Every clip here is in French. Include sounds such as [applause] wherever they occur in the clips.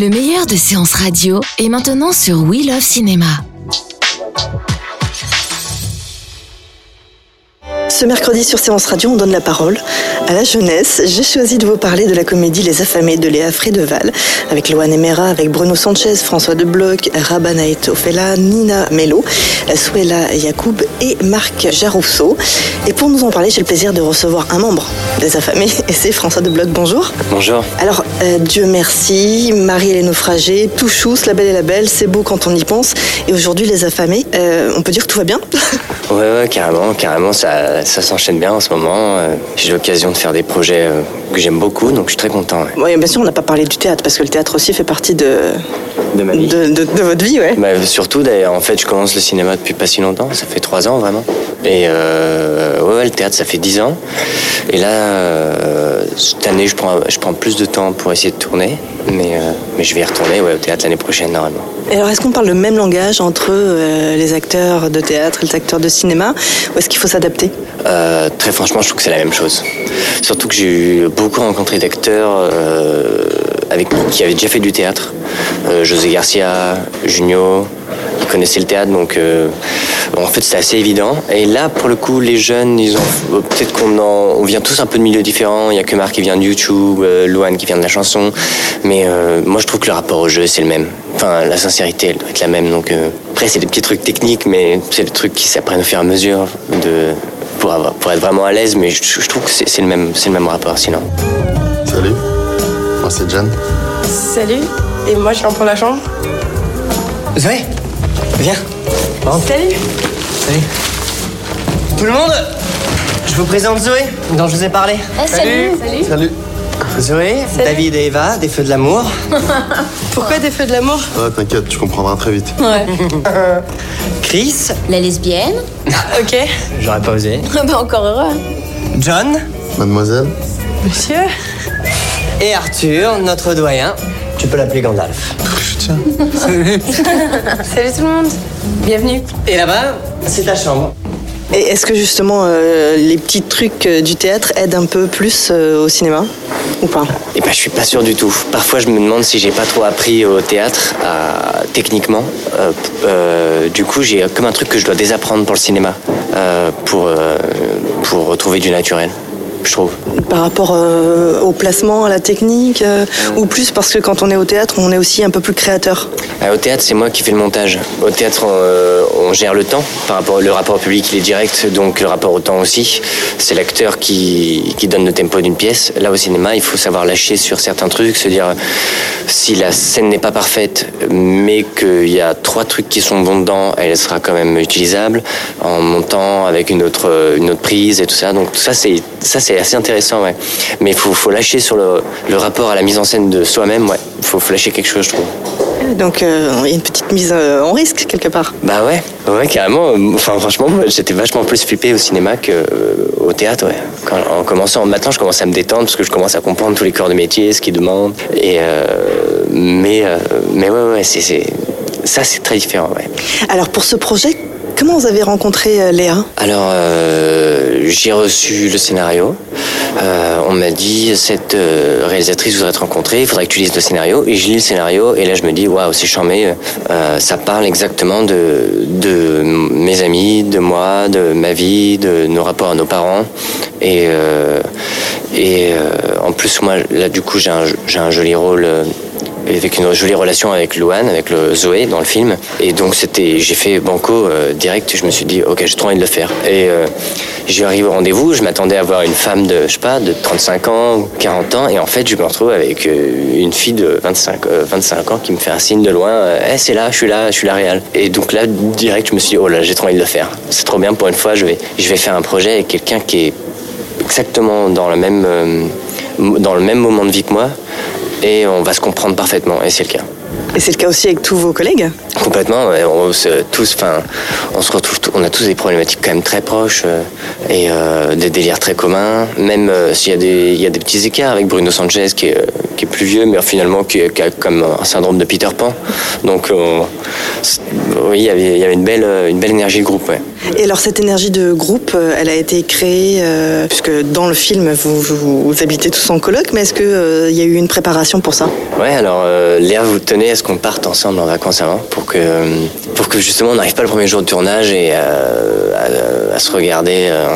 Le meilleur de séances radio est maintenant sur We Love Cinéma. Ce mercredi sur Séance Radio, on donne la parole à la jeunesse. J'ai choisi de vous parler de la comédie Les Affamés de Léa Frédeval, avec Loane Emera, avec Bruno Sanchez, François de Bloch, Rabanaït Ofela, Nina Mello, Suela Yacoub et Marc Jarousseau. Et pour nous en parler, j'ai le plaisir de recevoir un membre des Affamés, et c'est François de Bloch. Bonjour. Bonjour. Alors, euh, Dieu merci, Marie et les naufragés, tout chousse, la belle et la belle, c'est beau quand on y pense. Et aujourd'hui, Les Affamés, euh, on peut dire que tout va bien [laughs] Ouais, ouais, carrément, carrément, ça, ça s'enchaîne bien en ce moment. Euh, J'ai l'occasion de faire des projets euh, que j'aime beaucoup, donc je suis très content. ouais. Oui, bien sûr, on n'a pas parlé du théâtre, parce que le théâtre aussi fait partie de, De ma vie. de, de- de votre vie, ouais. Bah, surtout, d'ailleurs, en fait, je commence le cinéma depuis pas si longtemps, ça fait trois ans vraiment. Et euh, ouais, ouais, le théâtre, ça fait dix ans. Et là, euh, cette année, je prends, je prends plus de temps pour essayer de tourner, mais, euh, mais je vais y retourner ouais, au théâtre l'année prochaine, normalement. Et alors, est-ce qu'on parle le même langage entre euh, les acteurs de théâtre et les acteurs de cinéma, ou est-ce qu'il faut s'adapter? Euh, très franchement, je trouve que c'est la même chose. Surtout que j'ai eu beaucoup rencontré d'acteurs euh, avec qui avaient déjà fait du théâtre. Euh, José Garcia, Junio, qui connaissaient le théâtre, donc euh, en fait c'était assez évident. Et là, pour le coup, les jeunes, ils ont euh, peut-être qu'on en- on vient tous un peu de milieux différents. Il y a que Marc qui vient de YouTube, euh, Louane qui vient de la chanson, mais moi je trouve que le rapport au jeu c'est le même. Enfin, la sincérité, elle doit être la même. Donc après, c'est des petits trucs techniques, mais c'est des trucs qui s'apprennent au fur et à mesure pour, être vraiment à l'aise, mais je, je trouve que c'est le même, c'est le même rapport sinon. Salut, moi c'est John. Salut, et moi je viens pour la chambre. Zoé, viens. Rentre. Salut Salut. Tout le monde, je vous présente Zoé, dont je vous ai parlé. Salut Salut. Zoé, David et Eva, des feux de l'amour. [laughs] Pourquoi des feux de l'amour? Ouais, t'inquiète, tu comprendras très vite. Ouais. [laughs] Chris, La lesbienne [laughs] ok. j'aurais pas osé. Bah encore heureux. John Mademoiselle Monsieur et Arthur, notre doyen. Tu peux l'appeler Gandalf. Tiens. [laughs] Salut tout le monde. Bienvenue. Et là-bas, c'est ta chambre. Et est-ce que justement euh, les petits trucs euh, du théâtre aident un peu plus euh, au cinéma ou pas? Et ben, je suis pas sûr du tout. Parfois, je me demande si j'ai pas trop appris au théâtre, à- techniquement. Euh, euh, du coup, j'ai comme un truc que je dois désapprendre pour le cinéma, euh, pour, euh, pour retrouver du naturel, je trouve. Par rapport euh, au placement, à la technique, euh, ou plus parce que quand on est au théâtre, on est aussi un peu plus créateur Ah, au théâtre, c'est moi qui fais le montage. Au théâtre, on, euh, on gère le temps. Par rapport, le rapport au public, il est direct, donc le rapport au temps aussi. C'est l'acteur qui, qui donne le tempo d'une pièce. Là, au cinéma, il faut savoir lâcher sur certains trucs, se dire si la scène n'est pas parfaite, mais qu'il y a trois trucs qui sont bons dedans, elle sera quand même utilisable en montant avec une autre, une autre prise et tout ça. Donc ça, c'est c'est assez intéressant, ouais. Mais il faut, faut lâcher sur le, le rapport à la mise en scène de soi-même, ouais. Il faut, faut lâcher quelque chose, je trouve. Donc euh, il y a une petite mise euh, en risque quelque part. Bah ouais, ouais carrément. Enfin franchement, j'étais vachement plus flippé au cinéma que euh, théâtre. Ouais. Quand, en commençant matin, je commence à me détendre parce que je commence à comprendre tous les corps de métier, ce qu'ils demandent. Et euh, mais euh, mais ouais ouais, c'est ça c'est très différent. Ouais. Alors pour ce projet, comment vous avez rencontré euh, Léa? Alors, euh, j'ai reçu le scénario. Euh, on m'a dit cette réalisatrice voudrait te rencontrer, il faudrait que tu lises le scénario. Et je lis le scénario et là je me dis waouh c'est charmé. Ça parle exactement de mes amis, de moi, de ma vie, de nos rapports à nos parents. Et en plus moi là du coup j'ai un joli rôle. Euh, avec une jolie relation avec Louane, avec le Zoé dans le film. Et donc c'était, j'ai fait banco euh, direct. Je me suis dit ok, j'ai trop envie de le faire. Et euh, j'arrive au rendez-vous. Je m'attendais à voir une femme de, je sais pas, de 35 ans ou 40 ans. Et en fait, je me retrouve avec euh, une fille de 25, euh, 25 ans qui me fait un signe de loin. Euh, Eh, c'est là, je suis là, je suis la réelle. Et donc là, direct, je me suis dit oh là, j'ai trop envie de le faire. C'est trop bien pour une fois. Je vais, je vais faire un projet avec quelqu'un qui est exactement dans le même, euh, dans le même moment de vie que moi. Et on va se comprendre parfaitement, et c'est le cas. Et c'est le cas aussi avec tous vos collègues Complètement, on, se, tous, enfin, on se retrouve, on a tous des problématiques quand même très proches euh, et euh, des délires très communs. Même euh, s'il y a des, il y a des petits écarts avec Bruno Sanchez qui est, qui est plus vieux, mais finalement qui, qui a comme un syndrome de Peter Pan. Donc, euh, oui, il y avait, il y avait une, belle, une belle énergie de groupe. Ouais. Et alors cette énergie de groupe, euh, elle a été créée, euh, puisque dans le film vous, vous, vous habitez tous en coloc, mais est-ce qu'il y a eu une préparation pour ça? Ouais, alors euh, Léa, vous tenez à ce qu'on parte ensemble en vacances avant pour que, pour que justement on n'arrive pas le premier jour de tournage et euh, à, à se regarder euh,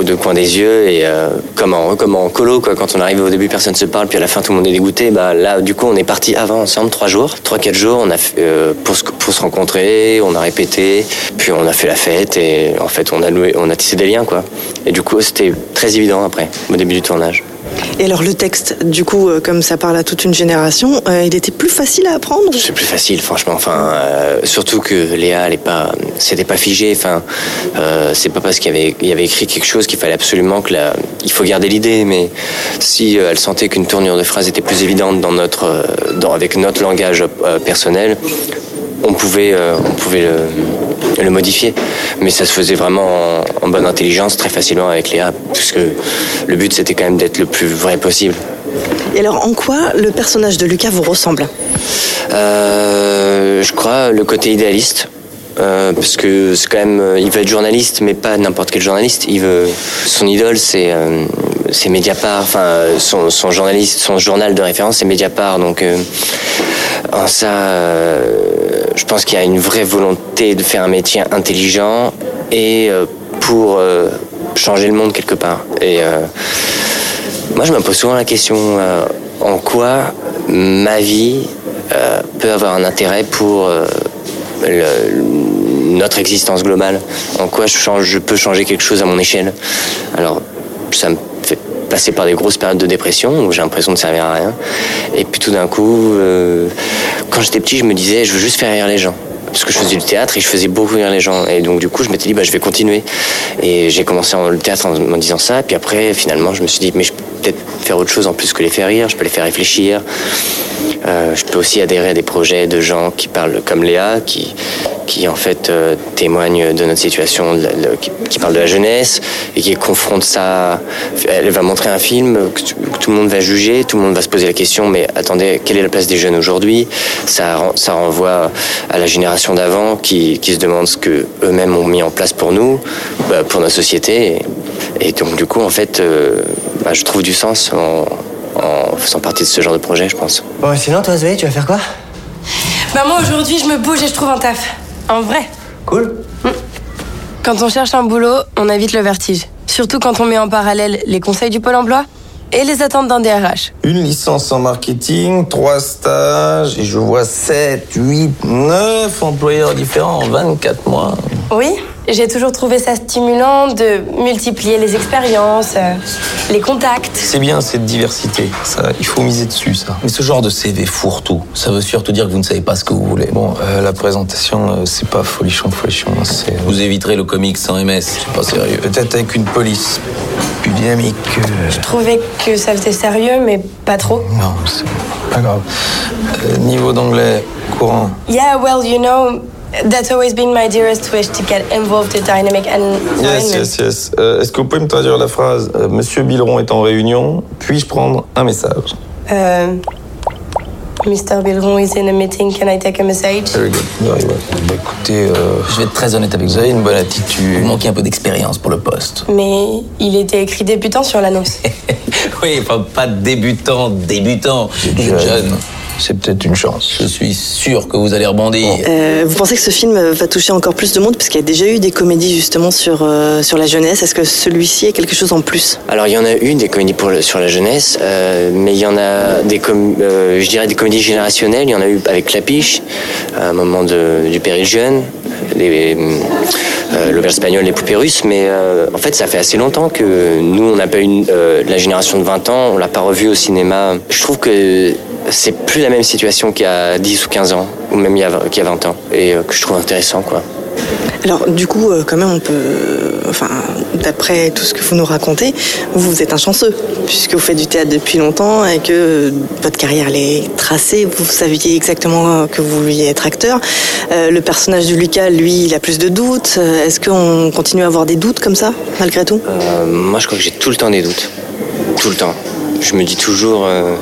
aux deux coins des yeux et euh, comme, en, en colo quoi. Quand on arrive au début, personne se parle, puis à la fin tout le monde est dégoûté. Bah là, du coup, on est parti avant ensemble trois jours, trois quatre jours. On a euh, pour se, pour se rencontrer, on a répété, puis on a fait la fête et en fait on a on a tissé des liens quoi. Et du coup, c'était très évident après, au début du tournage. Et alors le texte, du coup, euh, comme ça parle à toute une génération, euh, il était plus facile à apprendre? C'est plus facile, franchement. Enfin, euh, surtout que Léa, elle est pas, c'était pas figé. Enfin, c'est pas parce qu'il y avait, écrit quelque chose qu'il fallait absolument que la, il faut garder l'idée. Mais si elle sentait qu'une tournure de phrase était plus évidente dans notre, avec notre langage personnel, on pouvait, on pouvait le, le modifier. Mais ça se faisait vraiment en, en bonne intelligence, très facilement avec Léa, puisque le but c'était quand même d'être le plus vrai possible. Et alors en quoi le personnage de Lucas vous ressemble? Euh, je crois le côté idéaliste. Euh, parce que c'est quand même, euh, il veut être journaliste, mais pas n'importe quel journaliste. Il veut, son idole, c'est euh, c'est Mediapart. Enfin, son, son journaliste, son journal de référence, c'est Mediapart. Donc, euh, en ça, euh, je pense qu'il y a une vraie volonté de faire un métier intelligent et euh, pour euh, changer le monde quelque part. Et euh, moi, je me pose souvent la question en quoi ma vie peut avoir un intérêt pour notre existence globale? En quoi je, je peux changer quelque chose à mon échelle? Alors, ça me passer par des grosses périodes de dépression où j'ai l'impression de servir à rien. Et puis tout d'un coup, euh, quand j'étais petit, je me disais, je veux juste faire rire les gens. Parce que je faisais du théâtre et je faisais beaucoup rire les gens. Et donc, du coup, je m'étais dit, bah, je vais continuer. Et j'ai commencé en- le théâtre en me disant ça. Puis après, finalement, je me suis dit, mais je peux peut-être faire autre chose en plus que les faire rire. Je peux les faire réfléchir. Euh, je peux aussi adhérer à des projets de gens qui parlent comme Léa, qui, qui en fait euh, témoignent de notre situation, qui, qui parlent de la jeunesse et qui confrontent ça. Elle va montrer un film que, tout le monde va juger, tout le monde va se poser la question mais attendez, quelle est la place des jeunes aujourd'hui? Ça, ça renvoie à la génération d'avant qui, qui se demande ce que eux-mêmes ont mis en place pour nous, bah, pour notre société. Et, et donc du coup, en fait, euh, bah, je trouve du sens en, en faisant partie de ce genre de projet, je pense. Bon, sinon, toi, Zoé, tu vas faire quoi? Bah moi aujourd'hui je me bouge et je trouve un taf. En vrai. Cool. Quand on cherche un boulot, on évite le vertige. Surtout quand on met en parallèle les conseils du Pôle emploi et les attentes d'un DRH. Une licence en marketing, trois stages, et je vois 7, 8, 9 employeurs différents en 24 mois. Oui, j'ai toujours trouvé ça stimulant de multiplier les expériences, euh, les contacts. C'est bien cette diversité, ça, il faut miser dessus, ça. Mais ce genre de CV fourre-tout, ça veut surtout dire que vous ne savez pas ce que vous voulez. Bon, euh, la présentation, euh, c'est pas folichon, folichon, c'est... Vous éviterez le comique sans MS, c'est pas sérieux. Peut-être avec une police plus dynamique. euh, Je trouvais que ça faisait sérieux, mais pas trop. Non, c'est pas grave. Euh, niveau d'anglais, courant. Yeah, well, you know, that's always been my dearest wish to get involved in dynamic environment. Yes, yes, yes. Euh, Est-ce que vous pouvez me traduire la phrase euh, Monsieur Bileron est en réunion, puis-je prendre un message? Euh, Mr. Bilron is in a meeting, can I take a message? Very good. Very well. Bah, écoutez, euh, je vais être très honnête avec vous. Vous avez une bonne attitude. Vous manquez un peu d'expérience pour le poste. Mais il était écrit débutant sur l'annonce. [laughs] oui, enfin, pas débutant, débutant. Êtes jeune. C'est peut-être une chance. Je suis sûr que vous allez rebondir. Euh, Vous pensez que ce film va toucher encore plus de monde Parce qu'il y a déjà eu des comédies justement sur, euh, sur la jeunesse. Est-ce que celui-ci est quelque chose en plus? Alors il y en a eu des comédies pour le- sur la jeunesse, euh, mais il y en a des com- euh, je dirais des comédies générationnelles. Il y en a eu avec Clapiche, à un moment de, du péril jeune, les, euh, l'auberge espagnole, les poupées russes. Mais euh, en fait, ça fait assez longtemps que nous, on n'a pas eu euh, la génération de 20 ans, on l'a pas revu au cinéma. Je trouve que c'est plus la même situation qu'il y a 10 ou 15 ans, ou même qu'il y a 20 ans, et euh, que je trouve intéressant, quoi. Alors du coup, euh, quand même, on peut... euh, Enfin, d'après tout ce que vous nous racontez, vous, êtes un chanceux, puisque vous faites du théâtre depuis longtemps et que votre carrière elle est tracée. Vous saviez exactement que vous vouliez être acteur. Euh, le personnage de Lucas, lui, il a plus de doutes. Est-ce qu'on continue à avoir des doutes comme ça, malgré tout? Euh, moi, je crois que j'ai tout le temps des doutes. Tout le temps. je me dis toujours, euh,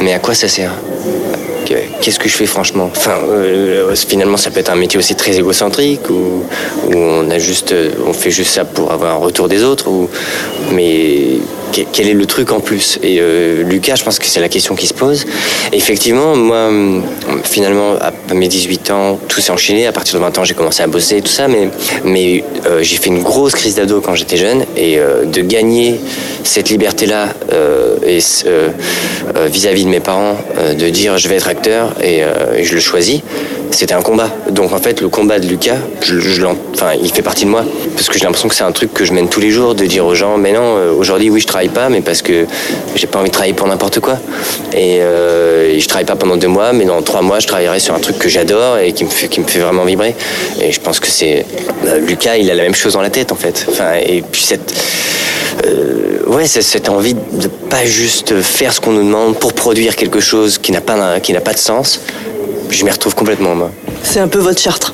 mais à quoi ça sert Qu'est-ce que je fais franchement Enfin, euh, finalement, ça peut être un métier aussi très égocentrique où, on a juste, euh, on fait juste ça pour avoir un retour des autres. Ou, mais quel est le truc en plus Et euh, Lucas, je pense que c'est la question qui se pose. Et effectivement, moi, hum, finalement, à mes 18 ans, tout s'est enchaîné. À partir de 20 ans, j'ai commencé à bosser, tout ça. Mais, euh, j'ai fait une grosse crise d'ado quand j'étais jeune. Et euh, de gagner cette liberté-là et vis-à-vis de mes parents, de dire je vais être acteur et, et je le choisis, c'était un combat. Donc en fait, le combat de Lucas, je, enfin, il fait partie de moi. Parce que j'ai l'impression que c'est un truc que je mène tous les jours, de dire aux gens, mais non, euh, aujourd'hui, oui, je travaille pas, mais parce que j'ai pas envie de travailler pour n'importe quoi. Et, euh, je travaille pas pendant deux mois, mais dans trois mois, je travaillerai sur un truc que j'adore et qui me fait, qui me fait vraiment vibrer. Et je pense que c'est euh, Lucas, il a la même chose dans la tête en fait. Enfin, et puis cette euh, ouais, c'est cette envie de pas juste faire ce qu'on nous demande pour produire quelque chose qui n'a pas qui n'a pas de sens. Je m'y retrouve complètement moi. C'est un peu votre charte.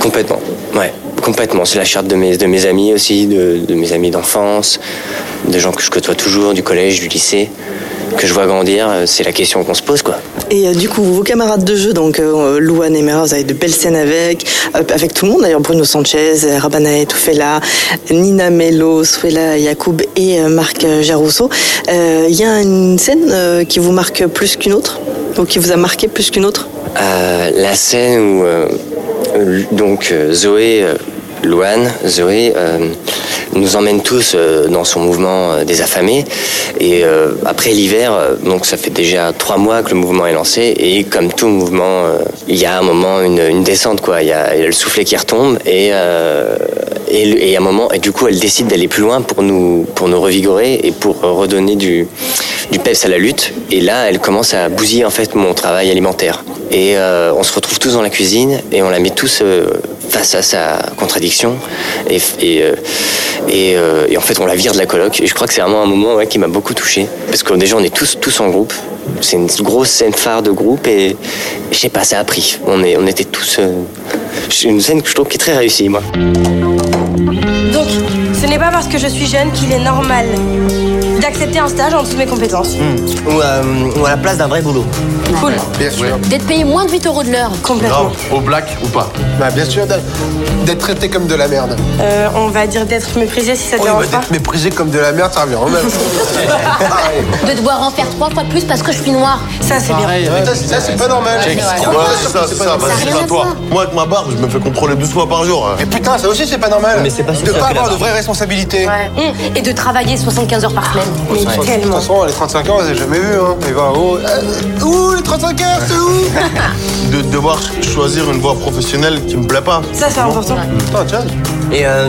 Complètement. Ouais, complètement. C'est la charte de mes, de mes amis aussi, de, de mes amis d'enfance, de gens que je côtoie toujours, du collège, du lycée, que je vois grandir. C'est la question qu'on se pose, quoi. Et euh, du coup, vos camarades de jeu, donc euh, Louane et Mera, vous avez de belles scènes avec, euh, avec tout le monde d'ailleurs, Bruno Sanchez, Rabanae Toufela, Nina Mello, Suela Yacoub et Marc Jarousso. Euh, Il y a une scène qui vous marque plus qu'une autre? Qui vous a marqué plus qu'une autre? Euh, la scène où euh, donc euh, Zoé, Louane, Zoé euh, nous emmène tous euh, dans son mouvement euh, des affamés. Et après l'hiver, donc ça fait déjà trois mois que le mouvement est lancé. Et comme tout mouvement, il y a un moment une, descente quoi, il y a, le soufflet qui retombe et et, un moment et du coup elle décide d'aller plus loin pour nous revigorer et pour redonner du du peps à la lutte. Et là elle commence à bousiller en fait mon travail alimentaire. Et on se retrouve tous dans la cuisine et on la met tous face à sa contradiction et et, euh, euh, et en fait on la vire de la coloc. Et je crois que c'est vraiment un moment qui m'a beaucoup touché. Parce que déjà on est tous tous en groupe. C'est une grosse scène phare de groupe et je sais pas ça a pris on est on était tous euh, une scène que je trouve qui est très réussie moi. Donc, n'est pas parce que je suis jeune qu'il est normal d'accepter un stage en dessous de mes compétences. Ou, euh, ou à la place d'un vrai boulot. Cool. Bien sûr. D'être payé moins de 8 euros de l'heure. Complètement. Au black ou pas Bah bien sûr, d'être- d'être traité comme de la merde. Euh, on va dire d'être méprisé si ça te bah, dérange pas. d'être méprisé comme de la merde, ça revient au même. [laughs] [laughs] De devoir en faire trois fois plus parce que je suis noire. Ça, c'est bien. ça, c'est- ça, c'est pas normal. Ouais, ça, ça. Vas-y, toi. voir. Moi, avec ma barbe, je me fais contrôler 12 fois par jour. Mais putain, ça aussi, c'est pas normal. Mais c'est pas De pas avoir de vraies responsabilités. Hum, Et de travailler 75 heures par semaine. Mais De toute façon, les 35 ans, on les a jamais vus. Hein. Oh, euh, où les 35 heures, c'est où [laughs] De devoir choisir une voie professionnelle qui me plaît pas. Ça, c'est important. Putain, tiens. Et euh, euh,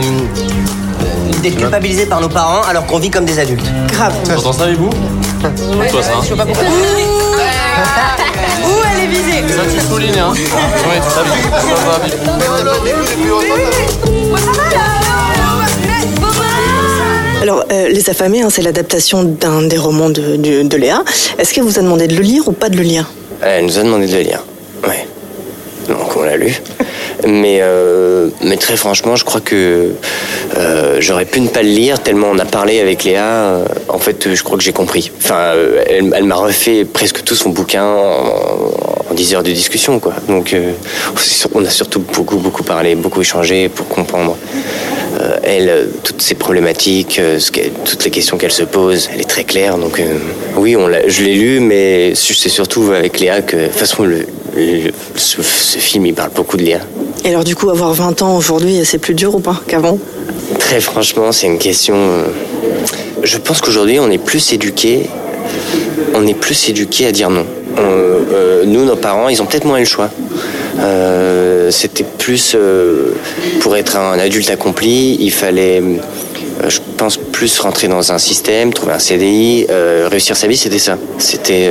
d'être culpabilisé par nos parents alors qu'on vit comme des adultes. Grave. T'entends ça avec vous Toi ça. Je vois pas pourquoi. [laughs] Où elle est visée Ça tu soulignes hein [laughs] Ouais, ça va. Ça va vite. Alors, euh, Les Affamés, hein, c'est l'adaptation d'un des romans de, de- Léa. Est-ce qu'elle vous a demandé de le lire ou pas de le lire? Elle nous a demandé de le lire. Ouais. Donc on l'a lu. Mais, euh, mais très franchement, je crois que euh, j'aurais pu ne pas le lire tellement on a parlé avec Léa. en fait, je crois que j'ai compris. Enfin, elle, m'a refait presque tout son bouquin en, en 10 heures de discussion. Quoi. Donc on a surtout beaucoup, beaucoup parlé, beaucoup échangé pour comprendre. Euh, elle, euh, toutes ses problématiques, euh, ce toutes les questions qu'elle se pose, elle est très claire. Donc oui, on je l'ai lu, mais c'est surtout avec Léa que, de toute façon, le, le- ce, ce film, il parle beaucoup de Léa. Et alors, du coup, avoir 20 ans aujourd'hui, c'est plus dur ou pas qu'avant? Très franchement, c'est une question. Je pense qu'aujourd'hui, on est plus éduqués. On est plus éduqués à dire non. On- euh, nous, nos parents, ils ont peut-être moins eu le choix. Euh, C'était plus euh, pour être un adulte accompli, il fallait, euh, je pense, plus rentrer dans un système, trouver un CDI, réussir sa vie, c'était ça. C'était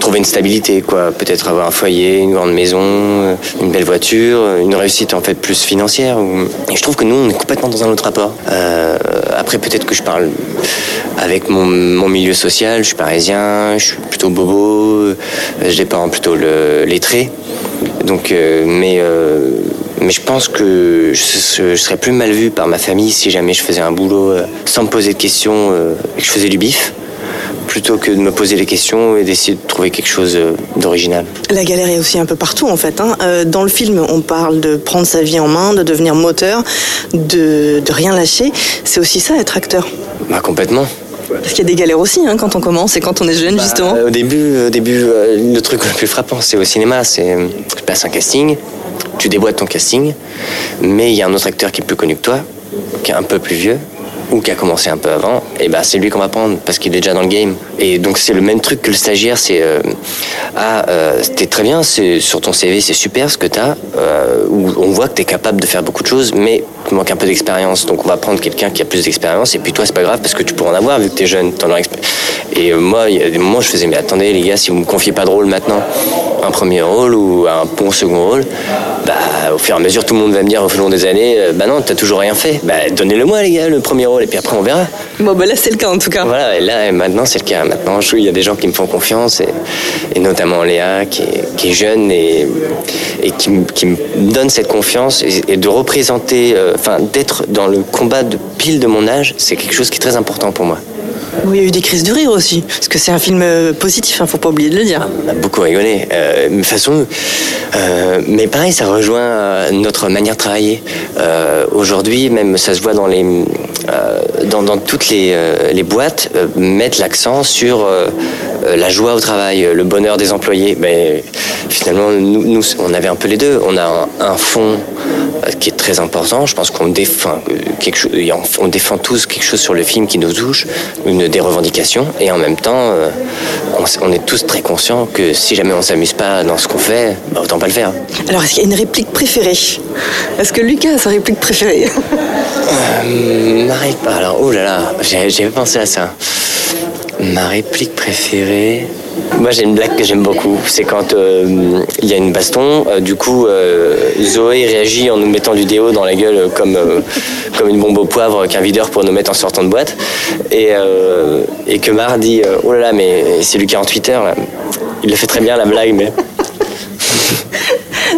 trouver une stabilité, quoi. Peut-être avoir un foyer, une grande maison, une belle voiture, une réussite en fait plus financière. Et je trouve que nous, on est complètement dans un autre rapport. Après, peut-être que je parle avec mon, milieu social. Je suis parisien, je suis plutôt bobo, j'ai des parents plutôt le, lettrés. Donc, euh, mais, euh, mais je pense que je, je serais plus mal vu par ma famille si jamais je faisais un boulot euh, sans me poser de questions et que je faisais du bif. plutôt que de me poser des questions et d'essayer de trouver quelque chose d'original. La galère est aussi un peu partout en fait. hein. Dans le film, on parle de prendre sa vie en main, de devenir moteur, de, de rien lâcher. C'est aussi ça être acteur. Bah, complètement. Parce qu'il y a des galères aussi hein, quand on commence et quand on est jeune justement. Euh, au début, au début euh, le truc le plus frappant, c'est au cinéma. C'est, euh, tu passes un casting, tu déboîtes ton casting, mais il y a un autre acteur qui est plus connu que toi, qui est un peu plus vieux ou qui a commencé un peu avant, et ben c'est lui qu'on va prendre parce qu'il est déjà dans le game. Et donc c'est le même truc que le stagiaire, c'est euh, ah euh, t'es très bien, c'est sur ton CV c'est super ce que t'as, euh, on voit que t'es capable de faire beaucoup de choses, mais tu manques un peu d'expérience. Donc on va prendre quelqu'un qui a plus d'expérience, et puis toi c'est pas grave parce que tu pourras en avoir vu que t'es jeune, t'en expé- Et euh, moi il y a des moments où je faisais mais attendez les gars si vous me confiez pas de rôle maintenant, un premier rôle ou un bon second rôle, bah au fur et à mesure tout le monde va me dire au long des années, euh, bah non t'as toujours rien fait, bah donnez-le moi les gars le premier rôle et puis après on verra. Bon bah là c'est le cas en tout cas. Voilà, et là, et maintenant, c'est le cas. Maintenant, je- il y a des gens qui me font confiance, et, et notamment Léa, qui est, qui est jeune et, et qui, me- qui me donne cette confiance. Et, et de représenter, euh, enfin, d'être dans le combat de pile de mon âge, c'est quelque chose qui est très important pour moi. Oui, il y a eu des crises de rire aussi, parce que c'est un film euh, positif, hein, faut pas oublier de le dire. On a beaucoup rigolé. Euh, de toute façon, euh, mais pareil, ça rejoint euh, notre manière de travailler. Aujourd'hui, même ça se voit dans les, dans, toutes les, boîtes, mettre l'accent sur la joie au travail, le bonheur des employés. Mais finalement, nous, on avait un peu les deux. On a un, un fond qui est très important. Je pense qu'on défend euh, quelque chose, on- défend tous quelque chose sur le film qui nous touche, une des revendications, et en même temps, euh, on, est tous très conscients que si jamais on s'amuse pas dans ce qu'on fait, bah, autant pas le faire. Alors est-ce qu'il y a une réplique préférée? Est-ce que Lucas a sa réplique préférée? Euh, ré- Alors, oh là là, j'ai- j'avais pensé à ça. Ma réplique préférée. Moi, j'ai une blague que j'aime beaucoup. C'est quand euh, il y a une baston. euh, du coup, euh, Zoé réagit en nous mettant du déo dans la gueule comme, comme une bombe au poivre qu'un videur pour nous mettre en sortant de boîte. Et, que Mar dit Oh là là, mais c'est lui 48 heures. Là. Il le fait très bien, la blague, mais.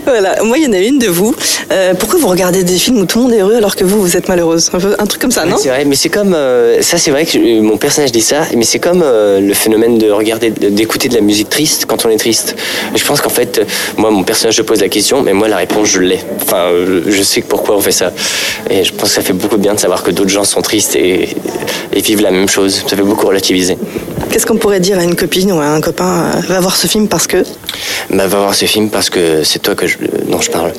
Voilà, moi il y en a une de vous. Euh, pourquoi vous regardez des films où tout le monde est heureux alors que vous, vous êtes malheureuse un, peu- un truc comme ça, non C'est vrai, mais c'est comme euh, ça, c'est vrai que mon personnage dit ça, mais c'est comme euh, le phénomène de regarder, d'écouter de la musique triste quand on est triste. Je pense qu'en fait, moi, mon personnage je pose la question, mais moi la réponse je l'ai. Enfin, je sais pourquoi on fait ça. Et je pense que ça fait beaucoup de bien de savoir que d'autres gens sont tristes et, et vivent la même chose. Ça fait beaucoup relativiser. Qu'est-ce qu'on pourrait dire à une copine ou à un copain euh, Va voir ce film parce que Bah, va voir ce film parce que c'est toi que je, dont je parle.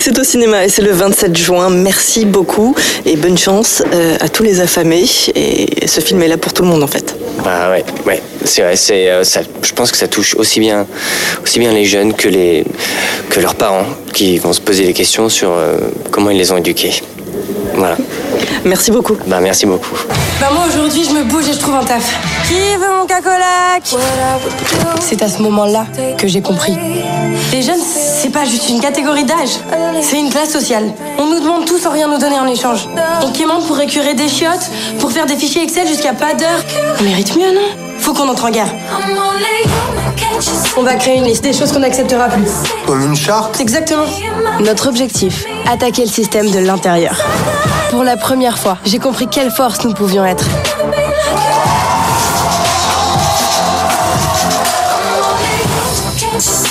c'est au cinéma et c'est le 27 juin. Merci beaucoup et bonne chance euh, à tous les affamés. Et ce film est là pour tout le monde en fait. Bah ouais, ouais, c'est vrai. C'est, euh, ça, je pense que ça touche aussi bien, aussi bien les jeunes que les, que leurs parents, qui vont se poser des questions sur euh, comment ils les ont éduqués. Voilà. Merci beaucoup. Bah merci beaucoup. Bah moi aujourd'hui je me bouge et je trouve un taf. Qui veut mon cacolac? C'est à ce moment-là que j'ai compris. Les jeunes, c'est pas juste une catégorie d'âge, c'est une classe sociale. On nous demande tout sans rien nous donner en échange. On quémande pour récurer des chiottes, pour faire des fichiers Excel jusqu'à pas d'heure. On mérite mieux, non? Faut qu'on entre en guerre. On va créer une liste des choses qu'on n'acceptera plus. Comme une charte Exactement. Notre objectif, attaquer le système de l'intérieur. Pour la première fois, j'ai compris quelle force nous pouvions être.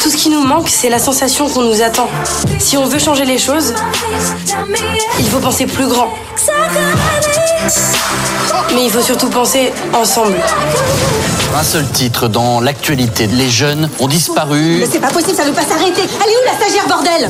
Tout ce qui nous manque, c'est la sensation qu'on nous attend. Si on veut changer les choses, il faut penser plus grand. Mais il faut surtout penser ensemble. Un seul titre dans l'actualité. Les jeunes ont disparu. Mais c'est pas possible, ça ne peut pas s'arrêter. Elle est où la stagiaire, bordel?